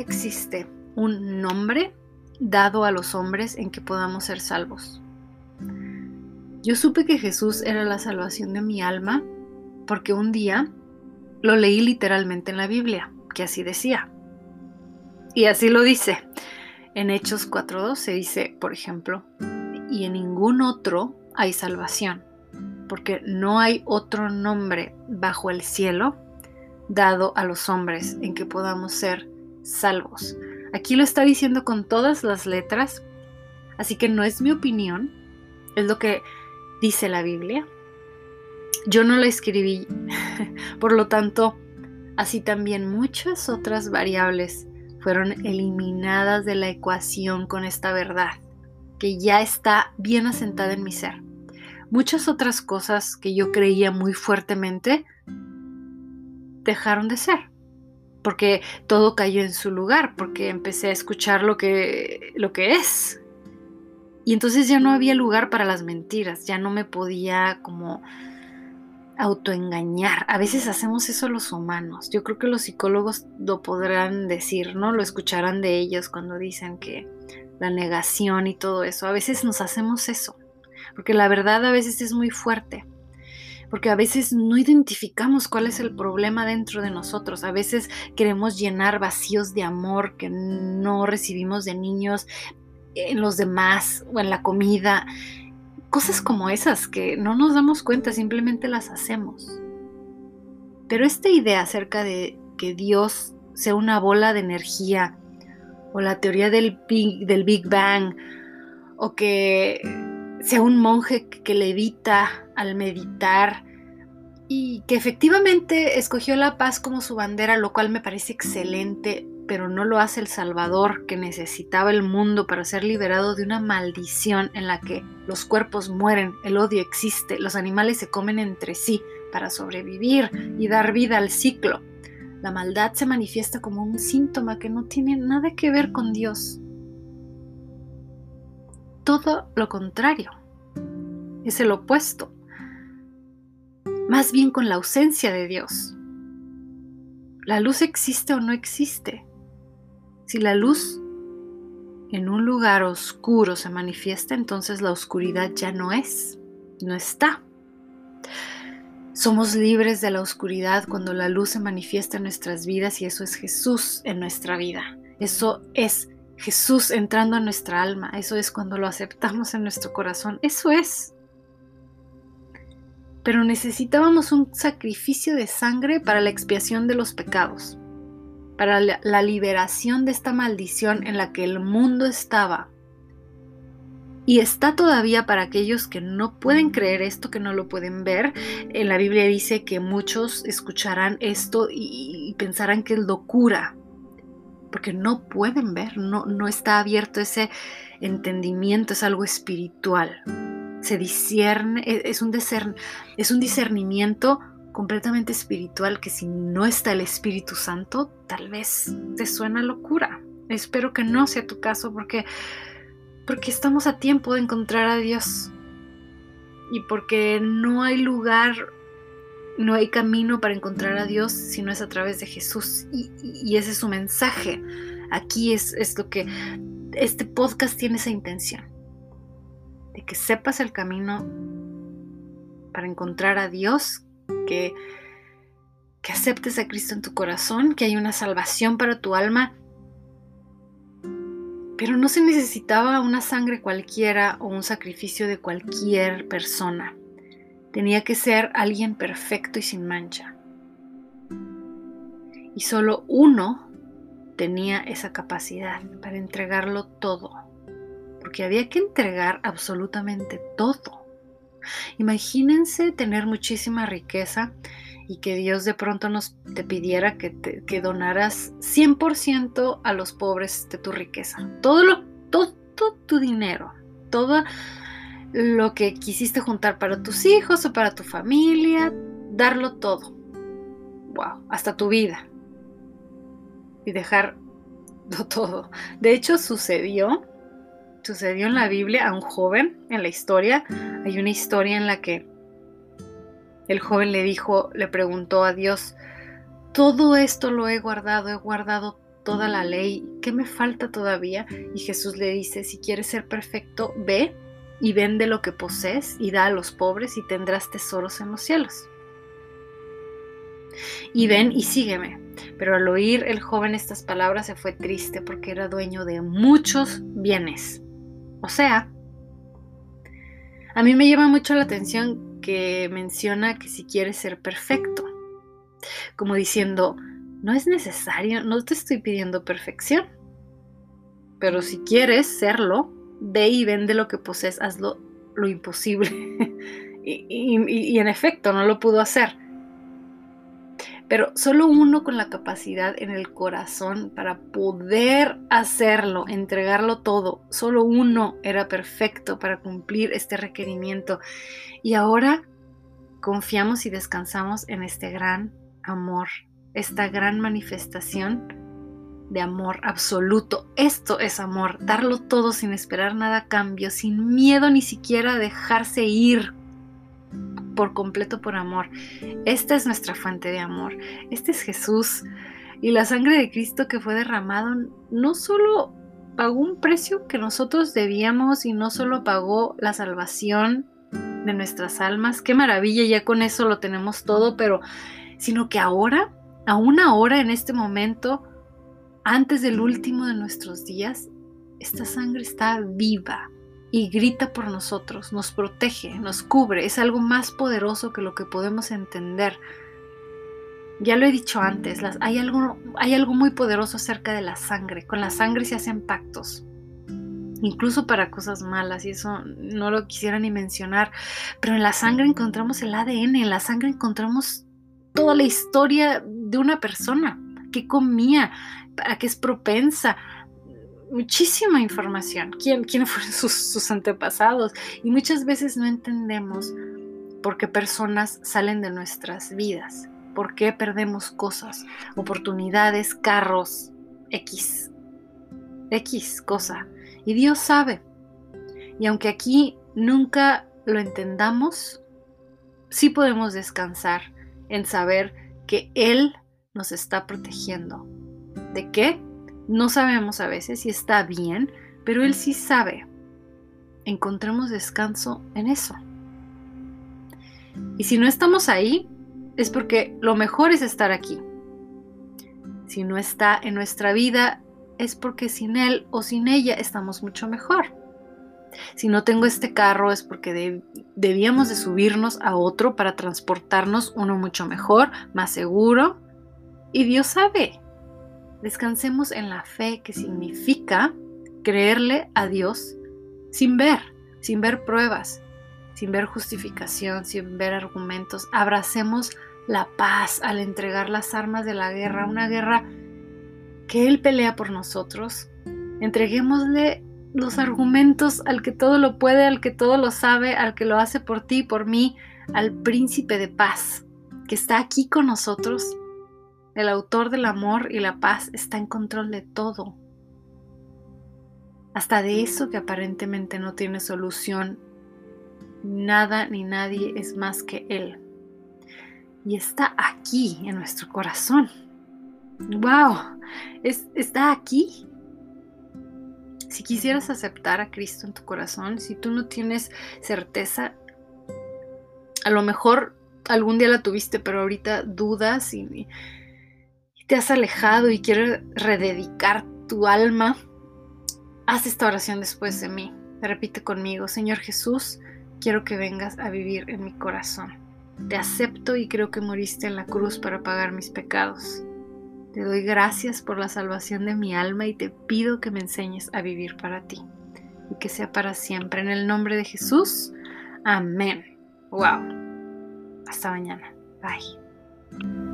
existe un nombre dado a los hombres en que podamos ser salvos. Yo supe que Jesús era la salvación de mi alma porque un día lo leí literalmente en la Biblia, que así decía. Y así lo dice. En Hechos 4.2 dice, por ejemplo, y en ningún otro hay salvación, porque no hay otro nombre bajo el cielo dado a los hombres en que podamos ser salvos. Aquí lo está diciendo con todas las letras, así que no es mi opinión, es lo que dice la Biblia. Yo no la escribí, por lo tanto, así también muchas otras variables fueron eliminadas de la ecuación con esta verdad, que ya está bien asentada en mi ser. Muchas otras cosas que yo creía muy fuertemente dejaron de ser, porque todo cayó en su lugar, porque empecé a escuchar lo que, lo que es. Y entonces ya no había lugar para las mentiras, ya no me podía como autoengañar. A veces hacemos eso los humanos. Yo creo que los psicólogos lo podrán decir, ¿no? Lo escucharán de ellos cuando dicen que la negación y todo eso. A veces nos hacemos eso, porque la verdad a veces es muy fuerte porque a veces no identificamos cuál es el problema dentro de nosotros. A veces queremos llenar vacíos de amor que no recibimos de niños en los demás o en la comida. Cosas como esas que no nos damos cuenta, simplemente las hacemos. Pero esta idea acerca de que Dios sea una bola de energía o la teoría del Big, del Big Bang o que sea un monje que levita al meditar y que efectivamente escogió la paz como su bandera, lo cual me parece excelente, pero no lo hace el Salvador que necesitaba el mundo para ser liberado de una maldición en la que los cuerpos mueren, el odio existe, los animales se comen entre sí para sobrevivir y dar vida al ciclo. La maldad se manifiesta como un síntoma que no tiene nada que ver con Dios. Todo lo contrario. Es el opuesto más bien con la ausencia de Dios. ¿La luz existe o no existe? Si la luz en un lugar oscuro se manifiesta, entonces la oscuridad ya no es, no está. Somos libres de la oscuridad cuando la luz se manifiesta en nuestras vidas y eso es Jesús en nuestra vida. Eso es Jesús entrando a nuestra alma. Eso es cuando lo aceptamos en nuestro corazón. Eso es pero necesitábamos un sacrificio de sangre para la expiación de los pecados, para la liberación de esta maldición en la que el mundo estaba. Y está todavía para aquellos que no pueden creer esto, que no lo pueden ver. En la Biblia dice que muchos escucharán esto y, pensarán que es locura, porque no pueden ver, no, no está abierto ese entendimiento, es algo espiritual se discierne, e, es un, es un discernimiento completamente espiritual que si no está el Espíritu Santo, tal vez te suena locura. Espero que no sea tu caso porque, porque estamos a tiempo de encontrar a Dios y porque no hay lugar, no hay camino para encontrar a Dios si no es a través de Jesús. Y, ese es su mensaje. Aquí es, es lo que este podcast tiene esa intención de que sepas el camino para encontrar a Dios, que, que aceptes a Cristo en tu corazón, que hay una salvación para tu alma. Pero no se necesitaba una sangre cualquiera o un sacrificio de cualquier persona. Tenía que ser alguien perfecto y sin mancha. Y solo uno tenía esa capacidad para entregarlo todo porque había que entregar absolutamente todo. Imagínense tener muchísima riqueza y que Dios de pronto nos te pidiera que, que donaras 100% a los pobres de tu riqueza. Todo, lo, todo, tu dinero, todo lo que quisiste juntar para tus hijos o para tu familia, darlo todo. Wow, hasta tu vida. Y dejarlo todo. De hecho, sucedió sucedió en la Biblia a un joven, en la historia. Hay una historia en la que el joven le dijo, le preguntó a Dios, todo esto lo he guardado, he guardado toda la ley, ¿qué me falta todavía? Y Jesús le dice, si quieres ser perfecto, ve y vende lo que posees y da a los pobres y tendrás tesoros en los cielos. Y ven y sígueme. Pero al oír el joven estas palabras se fue triste porque era dueño de muchos bienes. O sea, a mí me llama mucho la atención que menciona que si quieres ser perfecto, como diciendo, no es necesario, no te estoy pidiendo perfección, pero si quieres serlo, ve y vende lo que posees, hazlo lo imposible. y, en efecto, no lo pudo hacer. Pero solo uno con la capacidad en el corazón para poder hacerlo, entregarlo todo, solo uno era perfecto para cumplir este requerimiento. Y ahora confiamos y descansamos en este gran amor, esta gran manifestación de amor absoluto. Esto es amor, darlo todo sin esperar nada a cambio, sin miedo ni siquiera a dejarse ir por completo por amor. Esta es nuestra fuente de amor. Este es Jesús. Y la sangre de Cristo que fue derramado no solo pagó un precio que nosotros debíamos y no solo pagó la salvación de nuestras almas, qué maravilla, ya con eso lo tenemos todo, pero sino que ahora, aún ahora en este momento, antes del último de nuestros días, esta sangre está viva y grita por nosotros, nos protege, nos cubre, es algo más poderoso que lo que podemos entender. Ya lo he dicho antes, hay, algo, hay algo muy poderoso acerca de la sangre. Con la sangre se hacen pactos, incluso para cosas malas, y eso no lo quisiera ni mencionar, pero en la sangre encontramos el ADN, en la sangre encontramos toda la historia de una persona, qué comía, a qué es propensa, muchísima información, quién, quiénes fueron sus, sus antepasados y muchas veces no entendemos por qué personas salen de nuestras vidas, por qué perdemos cosas, oportunidades, carros, X, X cosa. Y Dios sabe. Y aunque aquí nunca lo entendamos, sí podemos descansar en saber que Él nos está protegiendo. ¿De qué? No sabemos a veces si está bien, pero Él sí sabe. Encontremos descanso en eso. Y si no estamos ahí, es porque lo mejor es estar aquí. Si no está en nuestra vida, es porque sin Él o sin ella estamos mucho mejor. Si no tengo este carro es porque debíamos de subirnos a otro para transportarnos uno mucho mejor, más seguro. Y Dios sabe. Descansemos en la fe que significa creerle a Dios sin ver, sin ver pruebas, sin ver justificación, sin ver argumentos. Abracemos la paz al entregar las armas de la guerra, una guerra que Él pelea por nosotros. Entreguémosle los argumentos al que todo lo puede, al que todo lo sabe, al que lo hace por ti y por mí, al príncipe de paz, que está aquí con nosotros. El autor del amor y la paz está en control de todo. Hasta de eso que aparentemente no tiene solución. Nada ni nadie es más que Él. Y está aquí en nuestro corazón. ¡Wow! está aquí si quisieras aceptar a Cristo en tu corazón, si tú no tienes certeza, a lo mejor algún día la tuviste, pero ahorita dudas y, te has alejado y quieres rededicar tu alma, haz esta oración después de mí. Repite conmigo, Señor Jesús, quiero que vengas a vivir en mi corazón. Te acepto y creo que moriste en la cruz para pagar mis pecados. Te doy gracias por la salvación de mi alma y te pido que me enseñes a vivir para ti y que sea para siempre. En el nombre de Jesús. Amén. Wow. Hasta mañana. Bye.